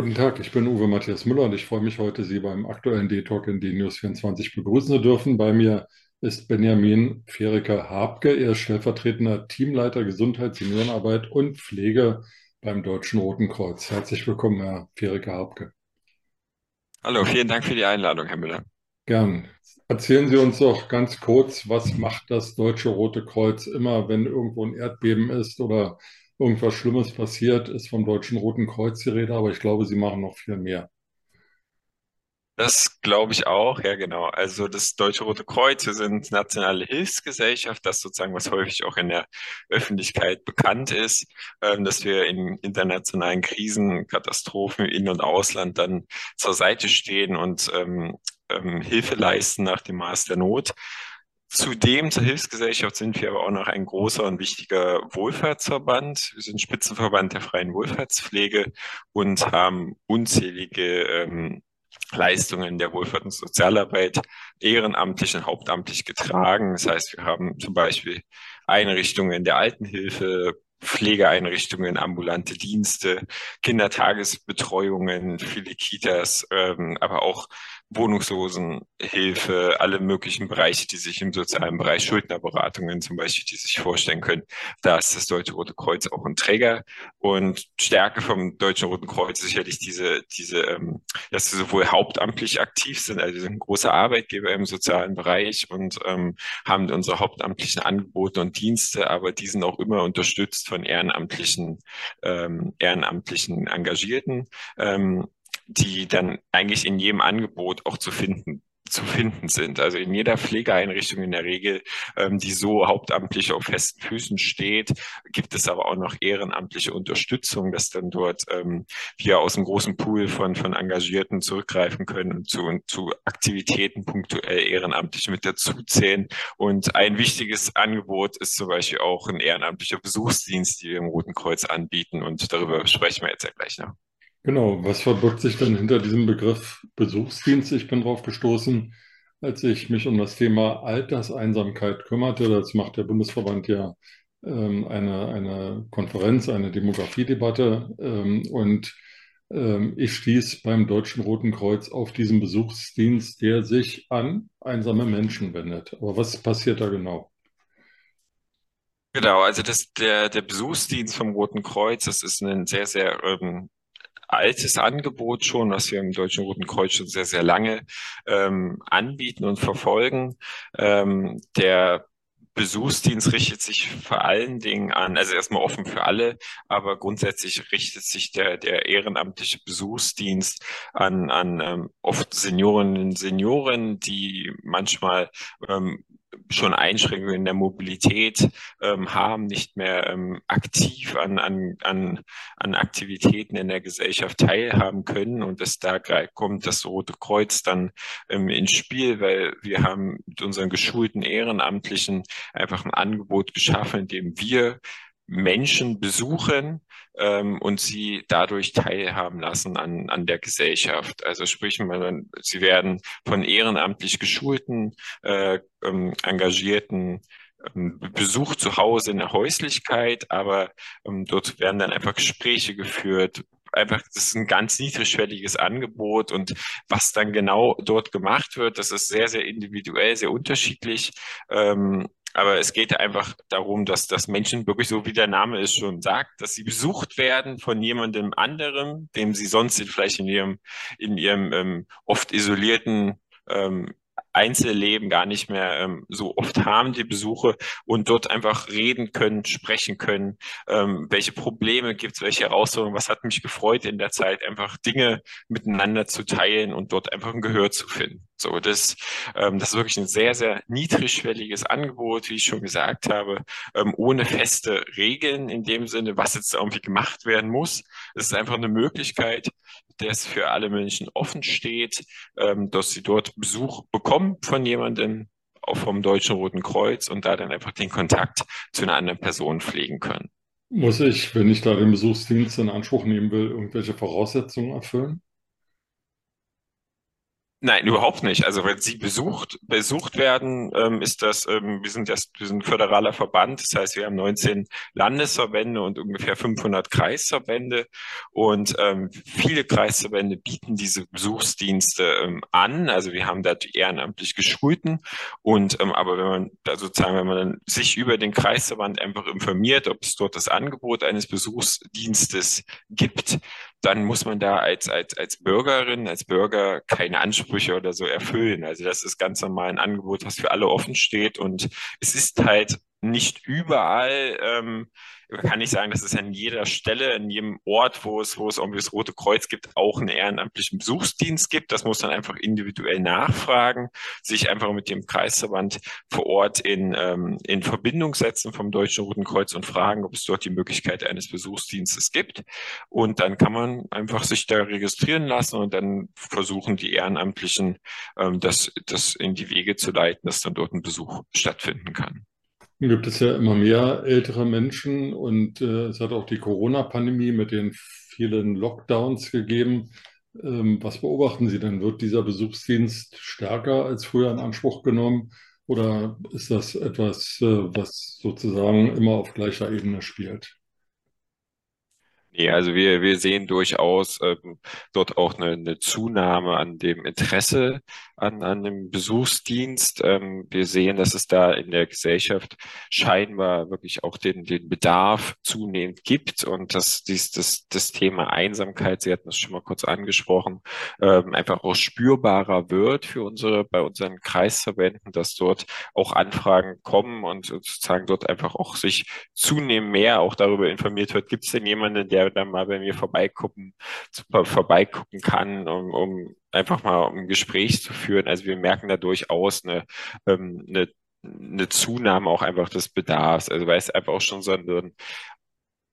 Guten Tag, ich bin Uwe Matthias Müller und ich freue mich heute, Sie beim aktuellen D-Talk in DNews24 begrüßen zu dürfen. Bei mir ist Benjamin Ferika-Habke. Er ist stellvertretender Teamleiter Gesundheit, Seniorenarbeit und Pflege beim Deutschen Roten Kreuz. Herzlich willkommen, Herr Ferika-Habke. Hallo, vielen Dank für die Einladung, Herr Müller. Gern. Erzählen Sie uns doch ganz kurz, was macht das Deutsche Rote Kreuz immer, wenn irgendwo ein Erdbeben ist oder irgendwas Schlimmes passiert, ist vom Deutschen Roten Kreuz die Rede, aber ich glaube, Sie machen noch viel mehr. Das glaube ich auch, ja genau. Also das Deutsche Rote Kreuz, wir sind nationale Hilfsgesellschaft, das sozusagen, was häufig auch in der Öffentlichkeit bekannt ist, ähm, dass wir in internationalen Krisen, Katastrophen, In- und Ausland dann zur Seite stehen und ähm, ähm, Hilfe leisten nach dem Maß der Not. Zudem zur Hilfsgesellschaft sind wir aber auch noch ein großer und wichtiger Wohlfahrtsverband. Wir sind Spitzenverband der freien Wohlfahrtspflege und haben unzählige ähm, Leistungen der Wohlfahrt- und Sozialarbeit ehrenamtlich und hauptamtlich getragen. Das heißt, wir haben zum Beispiel Einrichtungen der Altenhilfe, Pflegeeinrichtungen, ambulante Dienste, Kindertagesbetreuungen, viele Kitas, ähm, aber auch Wohnungslosenhilfe, alle möglichen Bereiche, die sich im sozialen Bereich, Schuldnerberatungen zum Beispiel, die sich vorstellen können. Da ist das Deutsche Rote Kreuz auch ein Träger. Und Stärke vom Deutschen Roten Kreuz sicherlich diese, diese, ähm, dass sie sowohl hauptamtlich aktiv sind, also sind ein großer Arbeitgeber im sozialen Bereich und ähm, haben unsere hauptamtlichen Angebote und Dienste, aber die sind auch immer unterstützt von ehrenamtlichen, ähm, ehrenamtlichen Engagierten. Ähm, die dann eigentlich in jedem Angebot auch zu finden zu finden sind. Also in jeder Pflegeeinrichtung in der Regel, ähm, die so hauptamtlich auf festen Füßen steht, gibt es aber auch noch ehrenamtliche Unterstützung, dass dann dort ähm, wir aus einem großen Pool von, von Engagierten zurückgreifen können und zu, und zu Aktivitäten punktuell ehrenamtlich mit dazuzählen. Und ein wichtiges Angebot ist zum Beispiel auch ein ehrenamtlicher Besuchsdienst, die wir im Roten Kreuz anbieten. Und darüber sprechen wir jetzt ja gleich noch. Genau, was verbirgt sich denn hinter diesem Begriff Besuchsdienst? Ich bin darauf gestoßen, als ich mich um das Thema Alterseinsamkeit kümmerte. Das macht der Bundesverband ja ähm, eine, eine Konferenz, eine Demografiedebatte. Ähm, und ähm, ich stieß beim Deutschen Roten Kreuz auf diesen Besuchsdienst, der sich an einsame Menschen wendet. Aber was passiert da genau? Genau, also das, der, der Besuchsdienst vom Roten Kreuz, das ist ein sehr, sehr ähm, altes Angebot schon, was wir im Deutschen Roten Kreuz schon sehr, sehr lange ähm, anbieten und verfolgen. Ähm, der Besuchsdienst richtet sich vor allen Dingen an, also erstmal offen für alle, aber grundsätzlich richtet sich der, der ehrenamtliche Besuchsdienst an, an ähm, oft Seniorinnen und Senioren, die manchmal ähm, schon Einschränkungen in der Mobilität ähm, haben, nicht mehr ähm, aktiv an, an, an, an Aktivitäten in der Gesellschaft teilhaben können. Und das da kommt das Rote Kreuz dann ähm, ins Spiel, weil wir haben mit unseren geschulten Ehrenamtlichen einfach ein Angebot geschaffen, in dem wir Menschen besuchen ähm, und sie dadurch teilhaben lassen an, an der Gesellschaft. Also sprich, man, sie werden von ehrenamtlich geschulten, äh, ähm, engagierten ähm, Besuch zu Hause in der Häuslichkeit, aber ähm, dort werden dann einfach Gespräche geführt, einfach, das ist ein ganz niedrigschwelliges Angebot und was dann genau dort gemacht wird, das ist sehr, sehr individuell, sehr unterschiedlich. Ähm, aber es geht einfach darum, dass, dass Menschen wirklich, so wie der Name es schon sagt, dass sie besucht werden von jemandem anderem, dem sie sonst vielleicht in ihrem, in ihrem ähm, oft isolierten ähm, Einzelleben gar nicht mehr ähm, so oft haben, die Besuche, und dort einfach reden können, sprechen können, ähm, welche Probleme gibt es, welche Herausforderungen, was hat mich gefreut in der Zeit, einfach Dinge miteinander zu teilen und dort einfach ein Gehör zu finden. So, das, ähm, das ist wirklich ein sehr, sehr niedrigschwelliges Angebot, wie ich schon gesagt habe, ähm, ohne feste Regeln in dem Sinne, was jetzt irgendwie gemacht werden muss. Es ist einfach eine Möglichkeit, es für alle Menschen offen steht, ähm, dass sie dort Besuch bekommen von jemandem, auch vom Deutschen Roten Kreuz und da dann einfach den Kontakt zu einer anderen Person pflegen können. Muss ich, wenn ich da den Besuchsdienst in Anspruch nehmen will, irgendwelche Voraussetzungen erfüllen? Nein, überhaupt nicht. Also wenn Sie besucht, besucht werden, ähm, ist das, ähm, wir sind das, wir sind ein föderaler Verband. Das heißt, wir haben 19 Landesverbände und ungefähr 500 Kreisverbände. Und ähm, viele Kreisverbände bieten diese Besuchsdienste ähm, an. Also wir haben da die ehrenamtlich Geschulten. Und ähm, aber wenn man da sozusagen, wenn man sich über den Kreisverband einfach informiert, ob es dort das Angebot eines Besuchsdienstes gibt, dann muss man da als, als, als Bürgerin, als Bürger keine Ansprüche oder so erfüllen. Also das ist ganz normal ein Angebot, was für alle offen steht. Und es ist halt nicht überall ähm, kann nicht sagen, dass es an jeder Stelle, in jedem Ort, wo es, wo es irgendwie das Rote Kreuz gibt, auch einen ehrenamtlichen Besuchsdienst gibt. Das muss man einfach individuell nachfragen, sich einfach mit dem Kreisverband vor Ort in, ähm, in Verbindung setzen vom Deutschen Roten Kreuz und fragen, ob es dort die Möglichkeit eines Besuchsdienstes gibt. Und dann kann man einfach sich da registrieren lassen und dann versuchen die Ehrenamtlichen, ähm, das, das in die Wege zu leiten, dass dann dort ein Besuch stattfinden kann gibt es ja immer mehr ältere Menschen und äh, es hat auch die Corona-Pandemie mit den vielen Lockdowns gegeben. Ähm, was beobachten Sie denn? Wird dieser Besuchsdienst stärker als früher in Anspruch genommen oder ist das etwas, äh, was sozusagen immer auf gleicher Ebene spielt? Nee, also wir, wir sehen durchaus ähm, dort auch eine, eine Zunahme an dem Interesse an, an dem Besuchsdienst. Ähm, wir sehen, dass es da in der Gesellschaft scheinbar wirklich auch den, den Bedarf zunehmend gibt und dass dies, das, das Thema Einsamkeit, Sie hatten es schon mal kurz angesprochen, ähm, einfach auch spürbarer wird für unsere, bei unseren Kreisverbänden, dass dort auch Anfragen kommen und sozusagen dort einfach auch sich zunehmend mehr auch darüber informiert wird, gibt es denn jemanden, der der dann mal bei mir vorbeigucken, vorbeigucken kann, um, um einfach mal ein Gespräch zu führen. Also wir merken da durchaus eine, ähm, eine, eine Zunahme auch einfach des Bedarfs. Also weil es einfach auch schon so ein,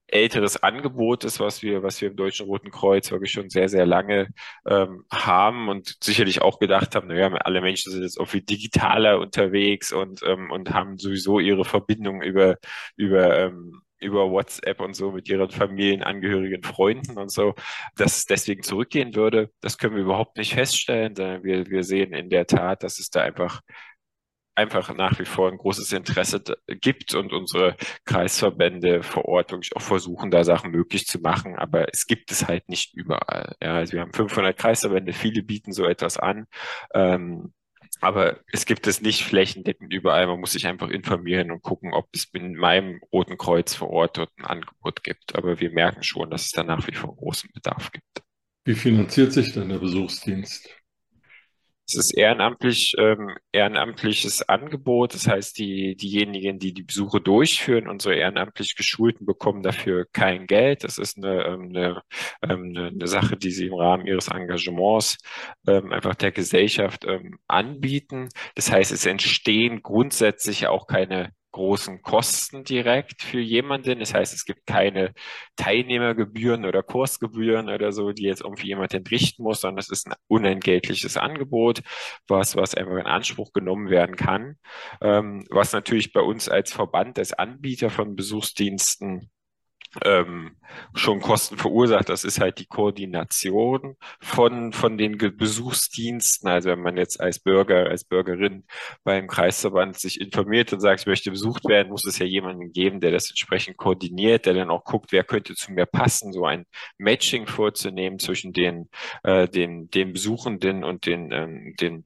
älteres Angebot ist, was wir, was wir im Deutschen Roten Kreuz wirklich schon sehr, sehr lange ähm, haben und sicherlich auch gedacht haben, naja, alle Menschen sind jetzt auch viel digitaler unterwegs und, ähm, und haben sowieso ihre Verbindung über, über ähm, über WhatsApp und so mit ihren Familienangehörigen, Freunden und so, dass es deswegen zurückgehen würde. Das können wir überhaupt nicht feststellen. Wir, wir sehen in der Tat, dass es da einfach einfach nach wie vor ein großes Interesse gibt und unsere Kreisverbände vor Ort wirklich auch versuchen, da Sachen möglich zu machen. Aber es gibt es halt nicht überall. Ja, also wir haben 500 Kreisverbände, viele bieten so etwas an. Ähm, aber es gibt es nicht flächendeckend überall. Man muss sich einfach informieren und gucken, ob es in meinem Roten Kreuz vor Ort dort ein Angebot gibt. Aber wir merken schon, dass es da nach wie vor großen Bedarf gibt. Wie finanziert sich denn der Besuchsdienst? Es ist ehrenamtlich, ähm, ehrenamtliches Angebot. Das heißt, die, diejenigen, die die Besuche durchführen, unsere ehrenamtlich Geschulten, bekommen dafür kein Geld. Das ist eine, ähm, ähm, eine, eine Sache, die sie im Rahmen ihres Engagements ähm, einfach der Gesellschaft ähm, anbieten. Das heißt, es entstehen grundsätzlich auch keine großen Kosten direkt für jemanden. Das heißt, es gibt keine Teilnehmergebühren oder Kursgebühren oder so, die jetzt irgendwie jemand entrichten muss, sondern es ist ein unentgeltliches Angebot, was, was einfach in Anspruch genommen werden kann. Ähm, was natürlich bei uns als Verband, als Anbieter von Besuchsdiensten ähm, schon Kosten verursacht. Das ist halt die Koordination von, von den Besuchsdiensten. Also wenn man jetzt als Bürger, als Bürgerin beim Kreisverband sich informiert und sagt, ich möchte besucht werden, muss es ja jemanden geben, der das entsprechend koordiniert, der dann auch guckt, wer könnte zu mir passen, so ein Matching vorzunehmen zwischen den, äh, den, den Besuchenden und den, ähm, den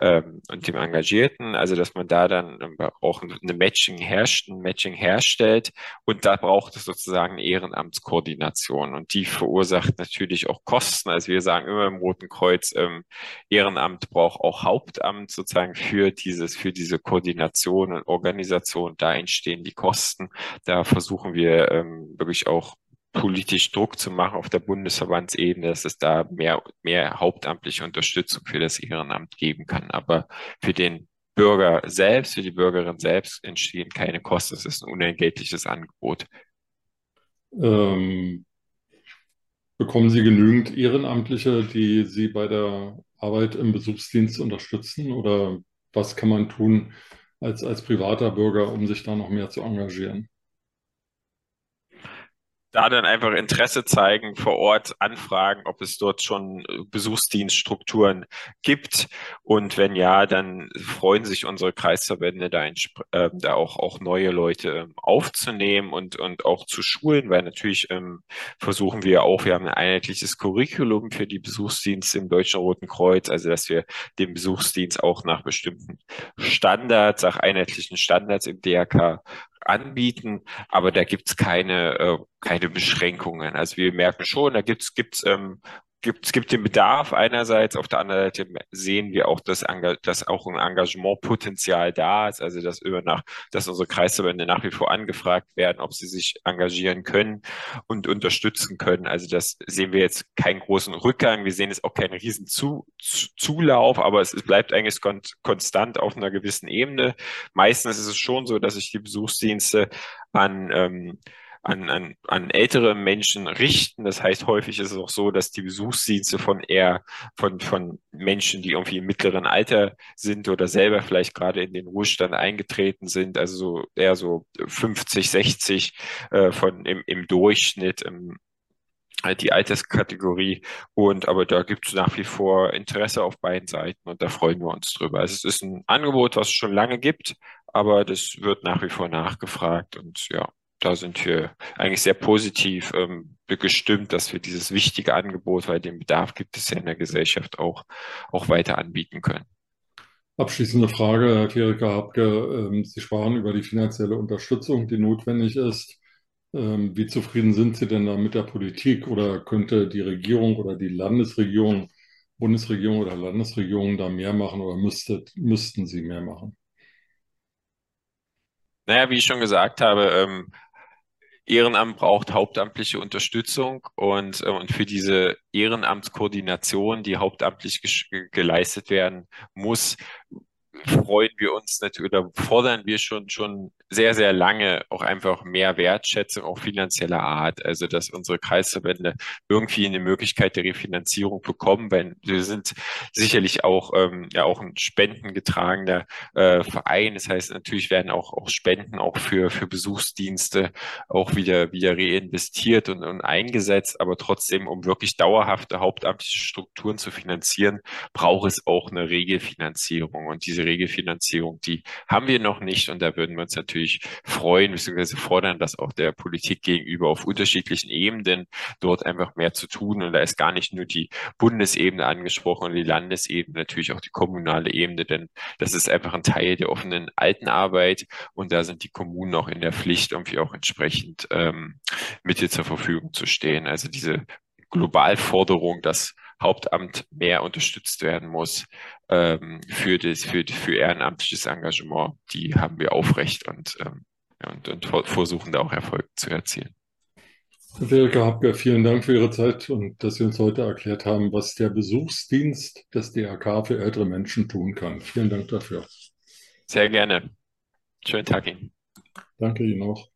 ähm, und dem Engagierten. Also dass man da dann auch eine Matching herrscht, ein Matching herstellt und da braucht es sozusagen sagen Ehrenamtskoordination und die verursacht natürlich auch Kosten. Also wir sagen immer im Roten Kreuz, ähm, Ehrenamt braucht auch Hauptamt sozusagen für dieses, für diese Koordination und Organisation. Da entstehen die Kosten. Da versuchen wir ähm, wirklich auch politisch Druck zu machen auf der Bundesverbandsebene, dass es da mehr, mehr hauptamtliche Unterstützung für das Ehrenamt geben kann. Aber für den Bürger selbst, für die Bürgerin selbst entstehen keine Kosten. Es ist ein unentgeltliches Angebot. Ähm, bekommen Sie genügend Ehrenamtliche, die Sie bei der Arbeit im Besuchsdienst unterstützen? Oder was kann man tun als, als privater Bürger, um sich da noch mehr zu engagieren? Da dann einfach Interesse zeigen, vor Ort anfragen, ob es dort schon äh, Besuchsdienststrukturen gibt. Und wenn ja, dann freuen sich unsere Kreisverbände da, äh, da auch, auch neue Leute ähm, aufzunehmen und, und auch zu schulen, weil natürlich ähm, versuchen wir auch, wir haben ein einheitliches Curriculum für die Besuchsdienste im Deutschen Roten Kreuz, also dass wir den Besuchsdienst auch nach bestimmten Standards, nach einheitlichen Standards im DRK anbieten, aber da gibt's keine, äh, keine Beschränkungen. Also wir merken schon, da gibt's gibt's ähm, gibt, es gibt den Bedarf einerseits, auf der anderen Seite sehen wir auch, dass, dass auch ein Engagementpotenzial da ist, also dass über nach, dass unsere Kreisverbände nach wie vor angefragt werden, ob sie sich engagieren können und unterstützen können. Also das sehen wir jetzt keinen großen Rückgang, wir sehen jetzt auch keinen riesen Zu, Zulauf, aber es, es bleibt eigentlich kon konstant auf einer gewissen Ebene. Meistens ist es schon so, dass sich die Besuchsdienste an ähm, an, an, an ältere Menschen richten. Das heißt, häufig ist es auch so, dass die Besuchsdienste von eher von, von Menschen, die irgendwie im mittleren Alter sind oder selber vielleicht gerade in den Ruhestand eingetreten sind, also so eher so 50, 60 äh, von im, im Durchschnitt, im, halt die Alterskategorie. Und aber da gibt es nach wie vor Interesse auf beiden Seiten und da freuen wir uns drüber. Also es ist ein Angebot, was es schon lange gibt, aber das wird nach wie vor nachgefragt und ja da sind wir eigentlich sehr positiv ähm, gestimmt, dass wir dieses wichtige Angebot, weil den Bedarf gibt es ja in der Gesellschaft auch, auch weiter anbieten können. Abschließende Frage, Herr Kleriker Habke. Ähm, Sie sprachen über die finanzielle Unterstützung, die notwendig ist. Ähm, wie zufrieden sind Sie denn da mit der Politik oder könnte die Regierung oder die Landesregierung, Bundesregierung oder Landesregierung da mehr machen oder müsstet, müssten Sie mehr machen? Naja, wie ich schon gesagt habe, ähm, Ehrenamt braucht hauptamtliche Unterstützung und, äh, und für diese Ehrenamtskoordination, die hauptamtlich geleistet werden muss, freuen wir uns natürlich oder fordern wir schon, schon sehr, sehr lange auch einfach mehr Wertschätzung, auch finanzieller Art. Also, dass unsere Kreisverbände irgendwie eine Möglichkeit der Refinanzierung bekommen, weil wir sind sicherlich auch, ähm, ja, auch ein spendengetragener äh, Verein. Das heißt, natürlich werden auch, auch Spenden auch für, für Besuchsdienste auch wieder, wieder reinvestiert und, und eingesetzt. Aber trotzdem, um wirklich dauerhafte hauptamtliche Strukturen zu finanzieren, braucht es auch eine Regelfinanzierung. Und diese Regelfinanzierung, die haben wir noch nicht. Und da würden wir uns natürlich freuen bzw. fordern, das auch der Politik gegenüber auf unterschiedlichen Ebenen dort einfach mehr zu tun. Und da ist gar nicht nur die Bundesebene angesprochen und die Landesebene, natürlich auch die kommunale Ebene, denn das ist einfach ein Teil der offenen Altenarbeit und da sind die Kommunen auch in der Pflicht, irgendwie auch entsprechend ähm, Mittel zur Verfügung zu stehen. Also diese Globalforderung, dass Hauptamt mehr unterstützt werden muss ähm, für, das, für, für ehrenamtliches Engagement, die haben wir aufrecht und, ähm, und, und versuchen da auch Erfolg zu erzielen. Herr Wilke Habke, vielen Dank für Ihre Zeit und dass Sie uns heute erklärt haben, was der Besuchsdienst des DRK für ältere Menschen tun kann. Vielen Dank dafür. Sehr gerne. Schönen Tag Ihnen. Danke Ihnen auch.